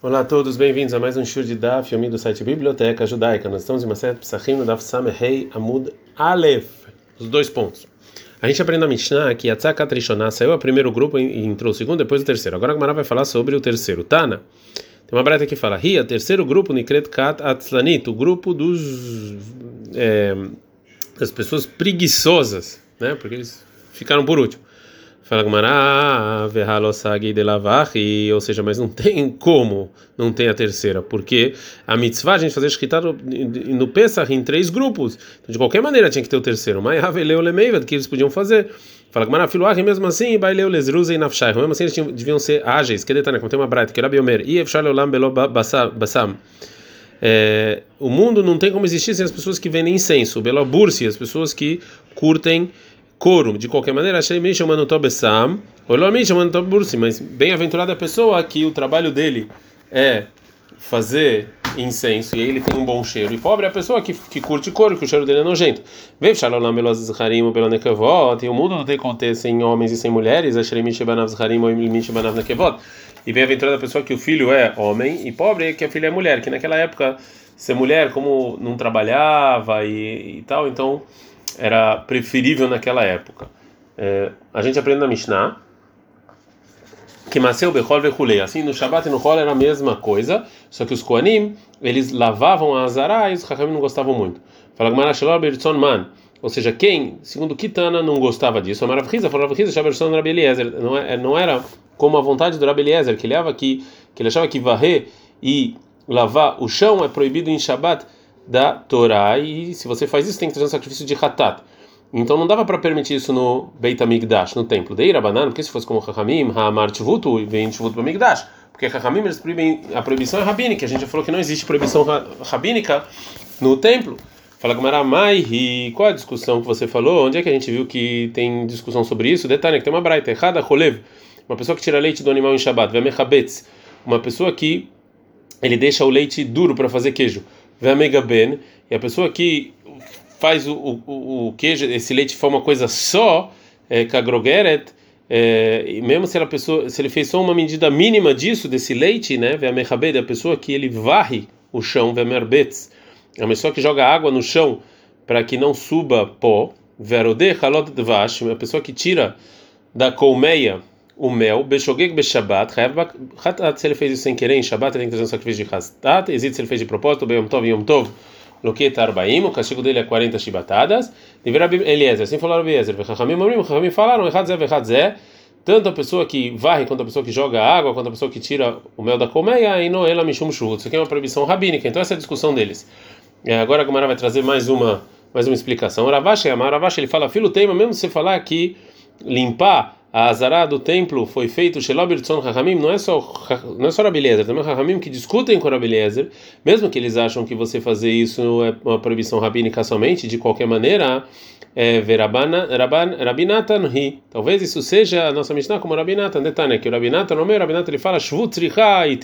Olá a todos, bem-vindos a mais um show de Daf, filme do site Biblioteca Judaica. Nós estamos em uma série Psachim no Daf Samehei Amud Aleph, os dois pontos. A gente aprende a Mishnah que a Tzakat Rishonah saiu o primeiro grupo e entrou o segundo, depois o terceiro. Agora a Gemara vai falar sobre o terceiro. Tana, tem uma breta que fala, Ria, terceiro grupo, Nikret Kat Atzlanit, o grupo dos, é, das pessoas preguiçosas, né, porque eles ficaram por último. Fala Gmará, verhalosagi de lavachi, ou seja, mas não tem como não tem a terceira, porque a mitzvah a gente fazer shkita no Pesach em três grupos, então de qualquer maneira tinha que ter o terceiro, mas haveleu lemeivad que eles podiam fazer. Fala Gmará, filuach, mesmo assim, baileu lesruza e nafshai, mesmo assim eles tinham, deviam ser ágeis, que detalhe, como tem uma braita, que era biomer, e efshar leolam belo basam. É, o mundo não tem como existir sem as pessoas que vendem incenso, belo bursi, as pessoas que curtem couro. De qualquer maneira, achei me chamando Tobessam, ou me chamando Tobursi, mas bem-aventurada a pessoa que o trabalho dele é fazer incenso e ele tem um bom cheiro. E pobre é a pessoa que, que curte couro, que o cheiro dele é nojento. Vem Shalom pelos harim pela nekavot, e o mundo não tem conter sem homens e sem mulheres, Ashrei Mishebanav harim ou Mishebanav nekavot. E bem-aventurada a pessoa que o filho é homem e pobre é que a filha é mulher, que naquela época ser mulher, como não trabalhava e, e tal, então era preferível naquela época. É, a gente aprende na Mishnah que Maseu Bechol Vechulei. Assim, no Shabbat e no Hol era a mesma coisa, só que os Koanim, eles lavavam a Azará e os Hakamim não gostavam muito. Fala Gmara Shalom Bertson Man. Ou seja, quem, segundo Kitana, não gostava disso? A Maravriza falou Maravriza, Shaberson Rabi Eliezer. Não, é, não era como a vontade do Rabi Eliezer, que ele, que, que ele achava que varrer e lavar o chão é proibido em Shabbat da Torá e se você faz isso tem que trazer um sacrifício de Hatat. Então não dava para permitir isso no Beit HaMikdash, no templo. Daí Rabanan, porque se fosse como Chachamim, Ha'amar Tvutu, vem Tvutu para Mikdash. Porque Chachamim eles a proibição é rabínica, a gente já falou que não existe proibição rabínica no templo. Fala Gamara e qual a discussão que você falou? Onde é que a gente viu que tem discussão sobre isso? Detalhe, que tem uma braita, errada, Rolev, uma pessoa que tira leite do animal em Shabbat, Vemechabetz, uma pessoa que ele deixa o leite duro para fazer queijo. Vemega Ben, e a pessoa que faz o, o, o queijo, esse leite for uma coisa só, é, kagrogeret, é, e mesmo se, pessoa, se ele fez só uma medida mínima disso, desse leite, né, Vemechabed, a pessoa que ele varre o chão, é uma pessoa que joga água no chão para que não suba pó, Verode Halot Dvash, uma pessoa que tira da colmeia o mel, Beshogeg Beshabat, se ele fez isso sem querer em Shabbat, ele tem que trazer um sacrifício de Hastat, existe se ele fez de propósito, Beyom Tov, Yom Tov, Loqueta Arbaim, o castigo dele é 40 chibatadas, deverá Eliezer, assim falaram Eliezer, Vechachamim, Mamrim, Vechachamim falaram, Echadzé, Vechadzé, tanto a pessoa que varre quanto a pessoa que joga água, quanto a pessoa que tira o mel da colmeia, e Noela Mishum Shurut, isso aqui é uma proibição rabínica, então essa é a discussão deles. É, agora a Gamara vai trazer mais uma, mais uma explicação. Ravashi, Ravashi, ele fala, filo tema, mesmo você falar que limpar a azará do templo foi feito Shelobirtson Rahamim, não é só não é só Rabeliezer, também Rahamim que discutem com Rabeliezer, mesmo que eles acham que você fazer isso é uma proibição rabínica somente, de qualquer maneira, é rabinatan ri. Talvez isso seja a nossa Mishnah como Rabinatan, detalhe que o Rabinatan, no meio Rabinatan ele fala shvut tricha e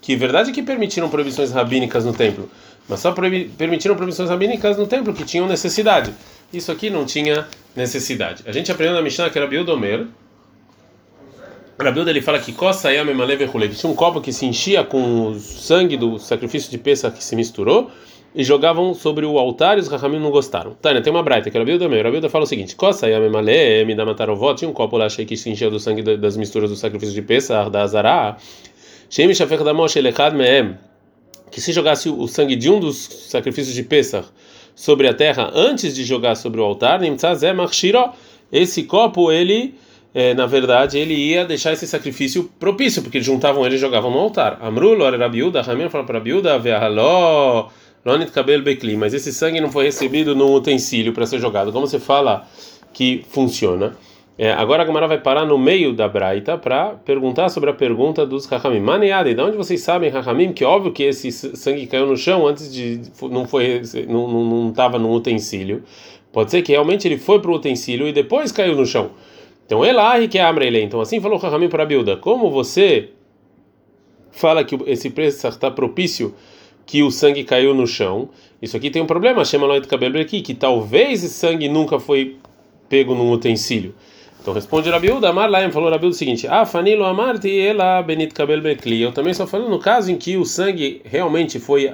que verdade que permitiram proibições rabínicas no templo, mas só permitiram proibições rabínicas no templo que tinham necessidade. Isso aqui não tinha necessidade. A gente aprendeu na Mishnah que era Bildomer. Rabilda ele fala que coça e que tinha um copo que se enchia com o sangue do sacrifício de peça que se misturou e jogavam sobre o altar e os Rahamim não gostaram. Tânia, tem uma braita que Rabilda Meir. Rabilda fala o seguinte: coça e amemale, me dá matarovó, tinha um copo lá cheio que se enchia do sangue das misturas do sacrifício de peça, da Azará. Shem da Moshe Lechad Meem, que se jogasse o sangue de um dos sacrifícios de Pesach sobre a terra antes de jogar sobre o altar, esse copo ele é, na verdade, ele ia deixar esse sacrifício propício, porque eles juntavam ele e jogavam no altar. Amrulo, era Rabiuda, Ramim falou para Rabiuda, Veahaló, Lonit Kabel Bekli, mas esse sangue não foi recebido no utensílio para ser jogado. Como você fala que funciona? É, agora a Gamara vai parar no meio da Braita para perguntar sobre a pergunta dos Rahamim. Maneada, de onde vocês sabem, Rahamim, que óbvio que esse sangue caiu no chão antes de. não foi não estava no utensílio. Pode ser que realmente ele foi para o utensílio e depois caiu no chão. Então, Elahi que é Amrele. Então, assim falou Rahamim para Bilda: Como você fala que esse preço está propício que o sangue caiu no chão, isso aqui tem um problema, chama Loit Cabelo aqui, que talvez esse sangue nunca foi pego num utensílio. Então responde Rabiúda, Amar Laim falou Rabiúda o seguinte: Ah, Fanilo Amarti ela Benit Kabel Bekli. Eu também só falando no caso em que o sangue realmente foi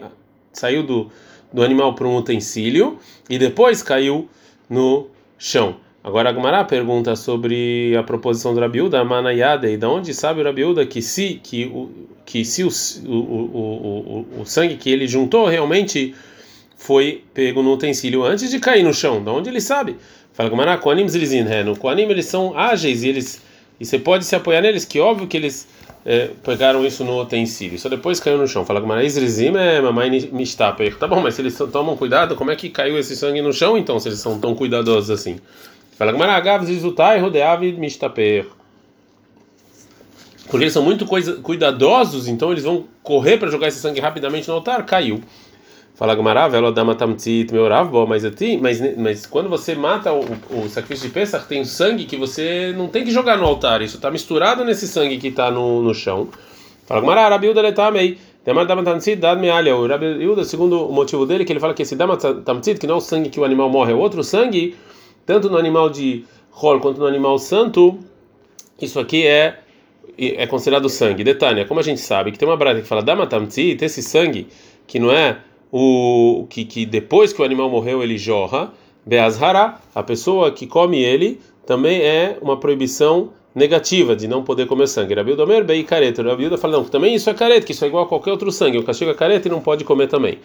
saiu do, do animal para um utensílio e depois caiu no chão. Agora a Gumara pergunta sobre a proposição do Rabiúda, Manayade, e da onde sabe o Rabiúda que se que o que se o, o, o, o, o sangue que ele juntou realmente foi pego no utensílio antes de cair no chão, da onde ele sabe? Fala Gumara, Koanim Zilizin, no Koanim eles são ágeis e eles e você pode se apoiar neles, que óbvio que eles é, pegaram isso no utensílio, só depois caiu no chão. Fala Gumara, Zilizim é mamãe mistaper. Tá bom, mas se eles tomam cuidado, como é que caiu esse sangue no chão então, se eles são tão cuidadosos assim? Fala Gamara, Agav Zizutai Rodeav Mistaper. Porque eles são muito cuidadosos, então eles vão correr para jogar esse sangue rapidamente no altar. Caiu. Fala Gamara, Velo Dama Tamtzit Meorav, mas, mas, mas quando você mata o, o, sacrifício de Pesach, tem sangue que você não tem que jogar no altar. Isso está misturado nesse sangue que está no, no chão. Fala Gamara, Rabiuda Letamei. Demar Dama Tamtzit, Dad Mealia. O Rabiuda, segundo o motivo dele, que ele fala que esse Dama Tamtzit, que não é o sangue que o animal morre, é outro sangue tanto no animal de rol quanto no animal santo, isso aqui é é considerado sangue. Detalhe, como a gente sabe que tem uma brata que fala damatamtzi, esse sangue que não é o que, que depois que o animal morreu ele jorra, beazhara, a pessoa que come ele também é uma proibição negativa de não poder comer sangue. Rabilda Omer, bem careta. Rabilda fala não, também isso é careta, que isso é igual a qualquer outro sangue. O castigo é careta e não pode comer também.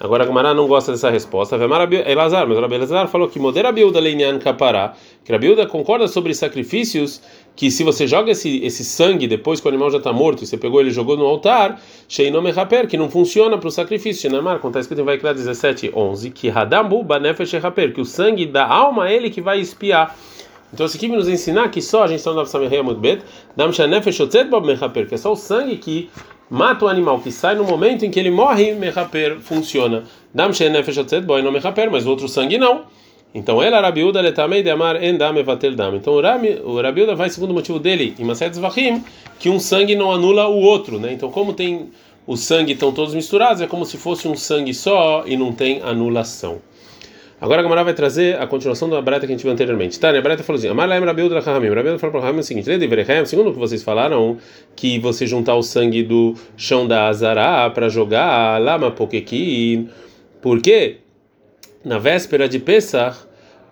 Agora a Gamara não gosta dessa resposta. Elazar, mas o Elazar falou que modera Bilda leinian kapará, que a Bilda concorda sobre sacrifícios que se você joga esse, esse sangue depois que o animal já está morto e você pegou ele e jogou no altar, sheinome raper, que não funciona para o sacrifício. Shenamar, como está escrito em Vaikra 17, 11, que hadambu banefesh raper, que o sangue da alma é ele que vai espiar. Então isso aqui nos ensinar que só a gente está no Samirei Amudbet, Dam Otzet Bob que é só o sangue que mata o animal que sai no momento em que ele morre, mechaper funciona. Dam boy não mechaper, mas o outro sangue não. Então ele Rabiuda letamei de amar endam evatel dam. Então o Rabiuda vai segundo o motivo dele em Maset Zvachim que um sangue não anula o outro, né? Então como tem o sangue estão todos misturados, é como se fosse um sangue só e não tem anulação. Agora a Gamara vai trazer a continuação da breta que a gente viu anteriormente. Tá, né? A breta falou assim: Amar Rabiuda Rahamim. Rabiuda falou para Rahamim o seguinte: segundo o que vocês falaram, que você juntar o sangue do chão da Azará para jogar lama pokekin. Por quê? Na véspera de Pesach,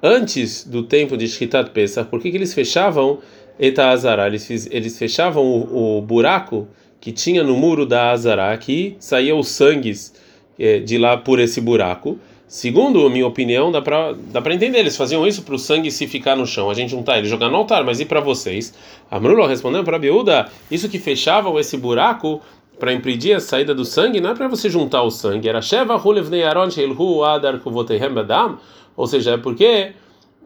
antes do tempo de Shkitat Pesach, por que, que eles fechavam Eta Azará? Eles, eles fechavam o, o buraco que tinha no muro da Azará, que saía os sangues eh, de lá por esse buraco. Segundo a minha opinião, dá para entender. Eles faziam isso para o sangue se ficar no chão. A gente juntar ele jogar no altar, mas e para vocês? Amrulo respondeu para Biúda: Isso que fechava esse buraco para impedir a saída do sangue não é para você juntar o sangue. Era Sheva Hulevnei Aron Sheilhu Adar Badam. Ou seja, é porque.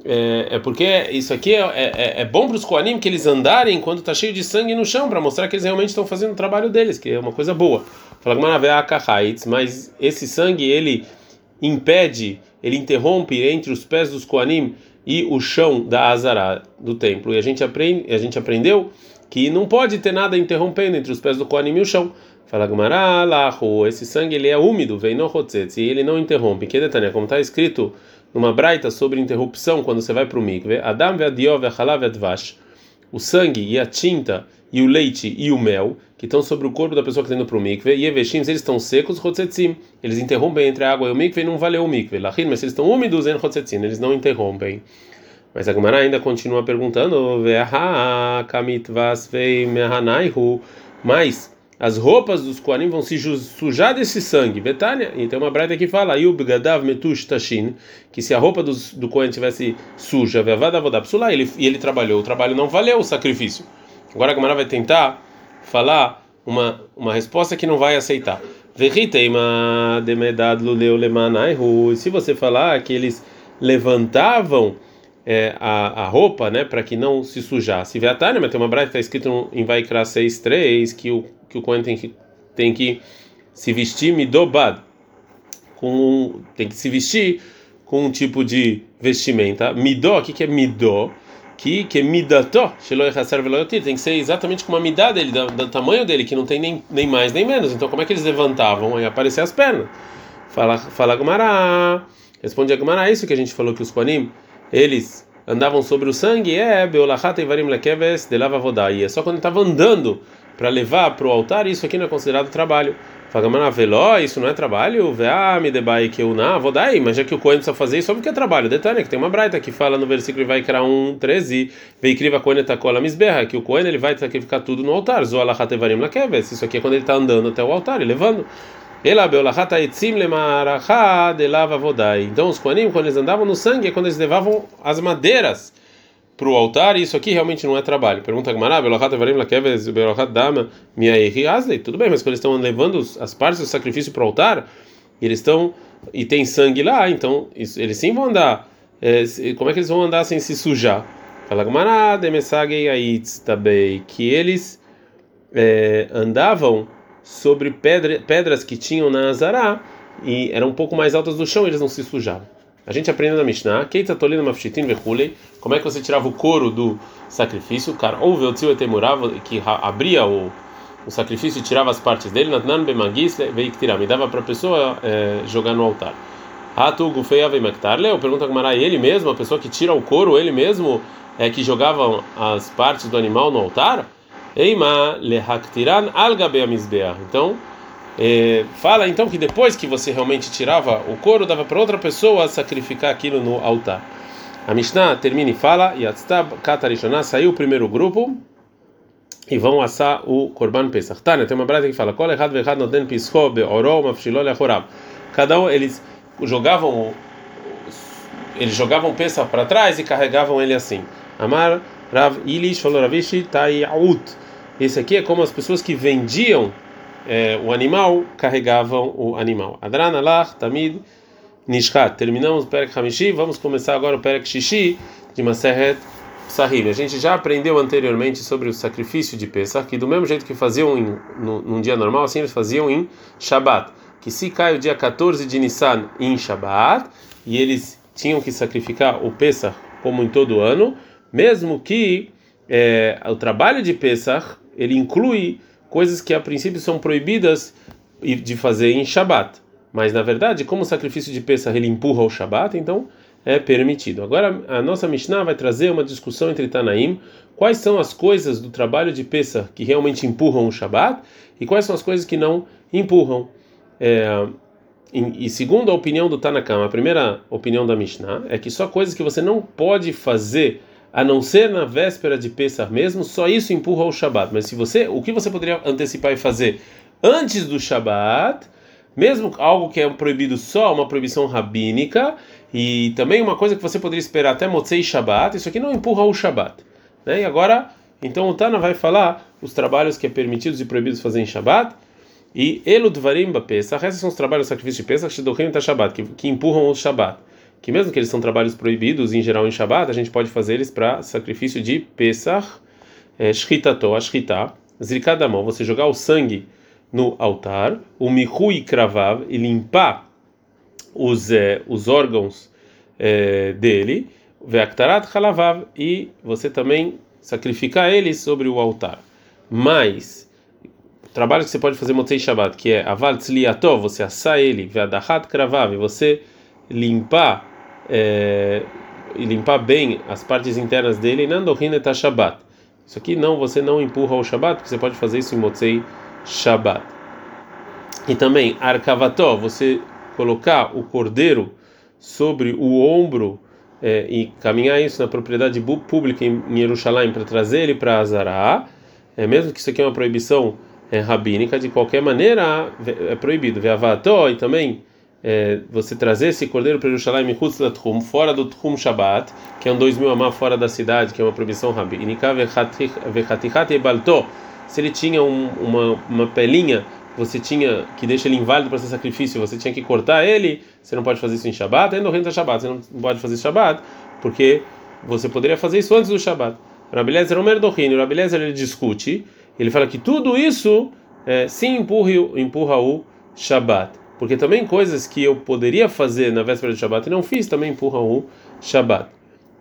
É, é porque isso aqui é, é, é bom para os Koanim que eles andarem quando está cheio de sangue no chão, para mostrar que eles realmente estão fazendo o trabalho deles, que é uma coisa boa. Mas esse sangue ele impede, ele interrompe entre os pés dos Koanim e o chão da Azara do templo. E a gente aprende, a gente aprendeu que não pode ter nada interrompendo entre os pés do Koanim e o chão. Fala Gumara, esse sangue ele é úmido, vem no e ele não interrompe. Que detalhe, como está escrito numa braita sobre interrupção quando você vai para o mikve, Adam ve'adiov ve'advash, o sangue e a tinta e o leite e o mel que estão sobre o corpo da pessoa que está indo para o mikve, e eveshim, eles estão secos, chotzetzim, eles interrompem entre a água e o mikve não valeu o mikve. Lachim, mas eles estão úmidos, em chotzetzim, eles não interrompem. Mas a Gemara ainda continua perguntando, mas as roupas dos Koanim vão se sujar desse sangue. Betânia, então uma brada que fala, que se a roupa do, do Kohen tivesse suja, ele, e ele trabalhou, o trabalho não valeu o sacrifício. Agora a Gemara vai tentar falar uma, uma resposta que não vai aceitar. Se você falar que eles levantavam é, a, a roupa, né, para que não se sujasse. Vetânia, mas tem uma breve que está escrito em Vaikra 6.3 que o que o tem que tem que se vestir midobad, com tem que se vestir com um tipo de vestimenta. Midó, o que, que é midó? que que midató, tem que ser exatamente como a midá dele, do, do, tamanho dele, que não tem nem, nem mais nem menos. Então, como é que eles levantavam? Aí aparecer as pernas. Fala, fala Gumará. Responde a Gumará, é isso que a gente falou que os Koanim, eles andavam sobre o sangue, é vodai. É só quando estava andando para levar para o altar, isso aqui não é considerado trabalho. Fagamana veló, isso não é trabalho? Me debai que eu não, aí, mas já que o Cohen precisa fazer isso, só porque é trabalho. Detalhe que tem uma braita que fala no versículo vai criar um 13, veicriva Cohen tacola misberra, que o Cohen ele vai sacrificar tudo no altar. Zoalachat evarim lekeves. Isso aqui é quando ele está andando até o altar e levando. Então os Koanim, quando eles andavam no sangue, é quando eles levavam as madeiras para o altar, e isso aqui realmente não é trabalho. Pergunta Gmará, tudo bem, mas quando eles estão levando as partes do sacrifício para o altar, eles estão e tem sangue lá, então isso, eles sim vão andar. É, como é que eles vão andar sem se sujar? Fala Gmará, que eles é, andavam sobre pedra, pedras que tinham na Azará e eram um pouco mais altas do chão, eles não se sujavam. A gente aprende na Mishnah, como é que você tirava o couro do sacrifício, cara, ou o etemurava que abria o, o sacrifício e tirava as partes dele, natnan me dava para a pessoa é, jogar no altar. Atu gufeia veimaktarle, pergunta como era ele mesmo, a pessoa que tira o couro, ele mesmo é que jogava as partes do animal no altar? Eima lehaktiran Então, é, fala então que depois que você realmente tirava o couro, dava para outra pessoa sacrificar aquilo no altar. A Mishnah termina e fala: Yatstab Katarishonah saiu o primeiro grupo e vão assar o Korban Pesach. Tânia, tem uma brasa que fala: Kol echad vechad noten pischo be'oro mafshilol achorab. Cada um, eles jogavam eles jogavam Pesach para trás e carregavam ele assim. Amar Rav Ilish falou Ravishi Tayaut. Esse aqui é como as pessoas que vendiam é, o animal carregavam o animal. Adran Allah Tamid Nishkat. Terminamos o Perek Hamishi. Vamos começar agora o Perek Shishi de Maseret Sahib. A gente já aprendeu anteriormente sobre o sacrifício de Pesach, que do mesmo jeito que faziam em, no, num dia normal, assim eles faziam em Shabat. Que se cai o dia 14 de Nissan em Shabat, e eles tinham que sacrificar o Pesach como em todo ano, mesmo que é, o trabalho de Pesach ele inclui coisas que a princípio são proibidas de fazer em Shabat. Mas na verdade, como o sacrifício de Pesach ele empurra o Shabat, então é permitido. Agora a nossa Mishnah vai trazer uma discussão entre Tanaim, quais são as coisas do trabalho de Pesach que realmente empurram o Shabat e quais são as coisas que não empurram. É, e, e segundo a opinião do Tanakam, a primeira opinião da Mishnah é que só coisas que você não pode fazer a não ser na véspera de Pesach mesmo, só isso empurra o Shabat. Mas se você, o que você poderia antecipar e fazer antes do Shabat, mesmo algo que é proibido só, uma proibição rabínica, e também uma coisa que você poderia esperar até Motzei Shabat, isso aqui não empurra o Shabat. Né? E agora, então o Tana vai falar os trabalhos que é permitidos e proibidos fazer em Shabat, e Eludvarim Pesach, esses são os trabalhos sacrifício de Pesach, que, que empurram o Shabat que mesmo que eles são trabalhos proibidos em geral em Shabbat, a gente pode fazer eles para sacrifício de Pesach, é, Shchitato, a Shchita, Zrikadamon, você jogar o sangue no altar, o Mihui Kravav, e limpar os, é, os órgãos é, dele, Veaktarat Halavav, e você também sacrificar eles sobre o altar. Mas, trabalho que você pode fazer Motzei Shabbat, que é Aval Tzliato, você assar ele, Veadahat Kravav, você limpar é, e limpar bem as partes internas dele, et Shabbat. Isso aqui não, você não empurra o Shabbat, porque você pode fazer isso em Motzei Shabbat. E também, Arkavató, você colocar o cordeiro sobre o ombro é, e caminhar isso na propriedade pública em Jerusalém para trazer ele para Azará, é, mesmo que isso aqui é uma proibição é, rabínica, de qualquer maneira é proibido. Veavató e também é, você trazer esse cordeiro para Jerusalém fora do Tchum Shabbat, que é um dois mil amar fora da cidade, que é uma proibição rabínica, se ele tinha um, uma, uma pelinha, você tinha que deixa ele inválido para ser sacrifício, você tinha que cortar ele, você não pode fazer isso em Shabbat, ainda no Shabbat, você não pode fazer Shabbat, porque você poderia fazer isso antes do Shabbat. Rabelezer Omer Dohin, Rabelezer ele discute, ele fala que tudo isso é, sim empurra, empurra o Shabbat porque também coisas que eu poderia fazer na véspera do Shabat e não fiz também empurram o Shabat.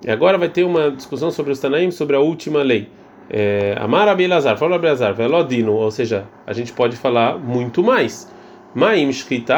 E agora vai ter uma discussão sobre os Tanaim, sobre a última lei. É, Amar Abelazar, fala Abelazar, Velodino, ou seja, a gente pode falar muito mais. Maim Shkita,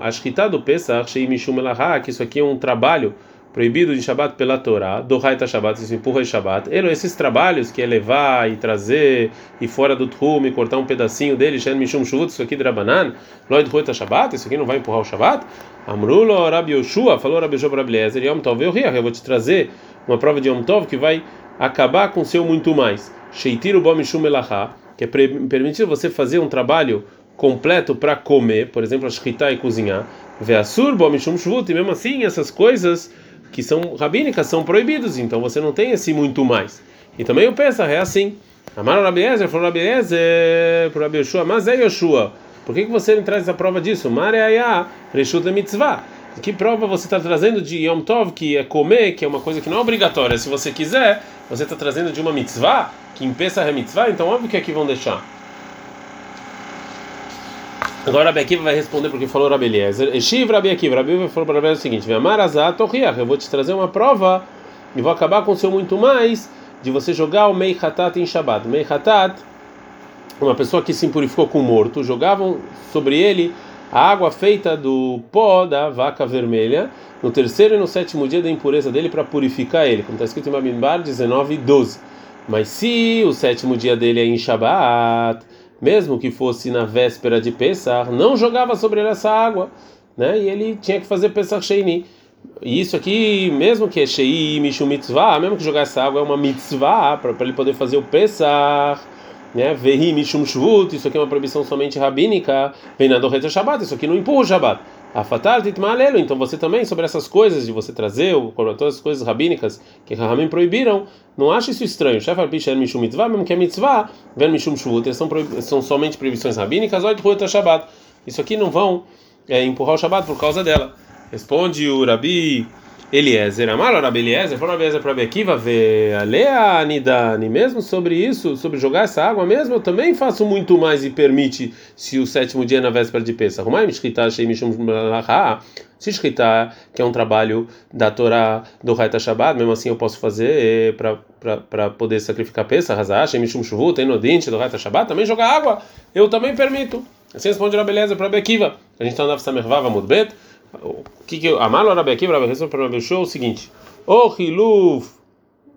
a Shkita do Pesach, Sheimishum Elahá, que isso aqui é um trabalho proibido de Shabat pela Torá, do Haita Shabat, isso empurra em Shabat. Ele, esses trabalhos que é levar e trazer e fora do Trum e cortar um pedacinho dele, Shen Mishum Shuvut, isso aqui de Rabanan, Lloyd Haita Shabat, isso aqui não vai empurrar o Shabat? Amrulo Rabi Yoshua, falou Rabi Yoshua para Rabi Eliezer, Yom Tov eu vou te trazer uma prova de Yom Tov que vai acabar com o seu muito mais. Sheitiru Bom Mishum Elachá, que é permitir você fazer um trabalho completo para comer, por exemplo, a e cozinhar. Veasur Bom Mishum Shuvut, e mesmo assim essas coisas que são rabínicas são proibidos, então você não tem esse muito mais. E também o Pesach é assim. Amar Rabi Ezer, falou Rabi Ezer, para Rabi Yoshua, mas é Yoshua. Por que, que você não traz a prova disso? Mareaya, Reshut Mitzvah. Que prova você está trazendo de Yom Tov, que é comer, que é uma coisa que não é obrigatória? Se você quiser, você está trazendo de uma mitzvah, que em Pesach é mitzvah, então óbvio que aqui vão deixar. Agora Rabi Akiva vai responder porque falou Rabi Eliezer. Eshiv Rabi Akiva. Rabi Akiva falou para o seguinte: Eu vou te trazer uma prova e vou acabar com o seu muito mais de você jogar o Mei Hatat em Shabbat. Mei Hatat, uma pessoa que se impurificou com o morto, jogavam sobre ele a água feita do pó da vaca vermelha no terceiro e no sétimo dia da impureza dele para purificar ele, como está escrito em Babimbar 19 e 12. Mas se o sétimo dia dele é em Shabbat mesmo que fosse na véspera de Pesach, não jogava sobre ele essa água, né? E ele tinha que fazer Pesach Sheini. E isso aqui, mesmo que é Shei Mishum Mitzvah, mesmo que jogar essa água é uma mitzvah para ele poder fazer o Pesach, né? Vehi Mishum Shvut, isso aqui é uma proibição somente rabínica, vem na Dorreta Shabbat, isso aqui não empurra o Shabbat. A fatal titmalelo, então você também sobre essas coisas de você trazer todas as coisas rabínicas que Rahamim proibiram, não acha isso estranho. Shefar Pisher Mishum Mitzvah, mesmo que é mitzvah, ven Mishum Shvut, são, são somente proibições rabínicas, ou de Shabbat. Isso aqui não vão é, empurrar o Shabbat por causa dela. Responde o Rabi Eliezer, Amar Rabi Eliezer, falou Eliezer para Bekiva, vê a Nidani, mesmo sobre isso, sobre jogar essa água mesmo, eu também faço muito mais e permite se o sétimo dia é na véspera de Pesach. Se escritar que é um trabalho da Torá do Haita Shabbat, mesmo assim eu posso fazer para poder sacrificar Pesach, Hazash, Mishum Shuvut, tem no dente do Haita Shabbat, também jogar água, eu também permito. Assim responde Rabi Eliezer para Bekiva. A gente está na Samervava Mudbet. O que que Amalo Rabi Akiva, Rabi para Rabi Show, é o seguinte: O Hiluf,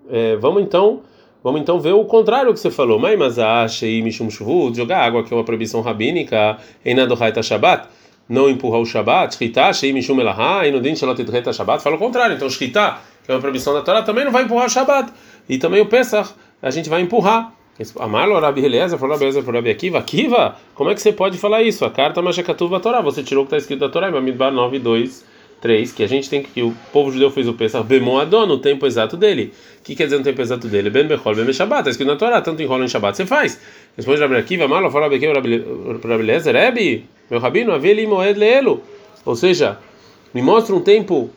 é, vamos então, vamos então ver o contrário que você falou. Mai Mazash e Mishum Shvut, jogar água que é uma proibição rabínica, em nado Haita Shabbat, não empurrar o Shabbat, Shita, Shei Mishum Elaha, e no Din Shalot Haita Shabbat, fala o contrário. Então Shita, que é uma proibição da Torá, também não vai empurrar o Shabbat. E também o Pesach, a gente vai empurrar. Amalo Rabi Eliezer falou Rabi Eliezer Rabi Akiva, Akiva, como é que você pode falar isso? A carta Mashakatuva Torá, você tirou o que está escrito da Torá, em Bamidbar 9, 2, 3, que a gente tem que, o povo judeu fez o Pesach Bemon Adon, no tempo exato dele. O que quer dizer no tempo exato dele? Ben Bechol, Ben Shabbat, está escrito na Torá, tanto enrola em Shabbat, você faz. Responde Rabi Akiva, Amalo falou Rabi Akiva Rabi Eliezer, meu rabino, Aveli Moed Leelo. Ou seja, me mostra um tempo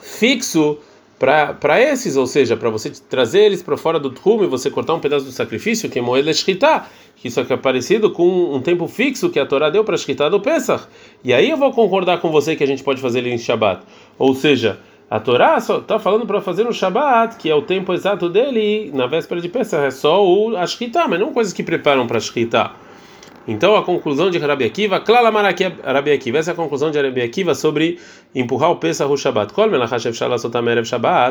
fixo para esses, ou seja, para você trazer eles para fora do trum e você cortar um pedaço do sacrifício, que é moeda shkita, que isso aqui é parecido com um tempo fixo que a Torá deu para shkita do Pesach. E aí eu vou concordar com você que a gente pode fazer ele em Shabat. Ou seja, a Torá só está falando para fazer no Shabat, que é o tempo exato dele, na véspera de Pesach, é só o a shkita, mas não coisas que preparam para shkita. Então a conclusão de Rabi Akiva, Klala Rabi Akiva, essa é a conclusão de Rabi Akiva sobre empurrar o Pesach o Shabbat. Kol melachashev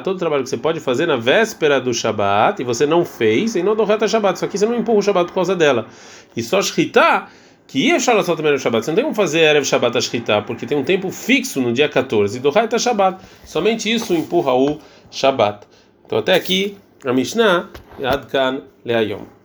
todo trabalho que você pode fazer na véspera do Shabbat e você não fez, e não do reta Shabbat, só que você não empurra o Shabbat por causa dela. E só Shritá, que ia shalasotam erev Shabbat, você não tem como fazer erev Shabbat a Shritá, porque tem um tempo fixo no dia 14 do reta Shabbat. Somente isso empurra o Shabbat. Então até aqui, a Mishnah, Adkan Leayom.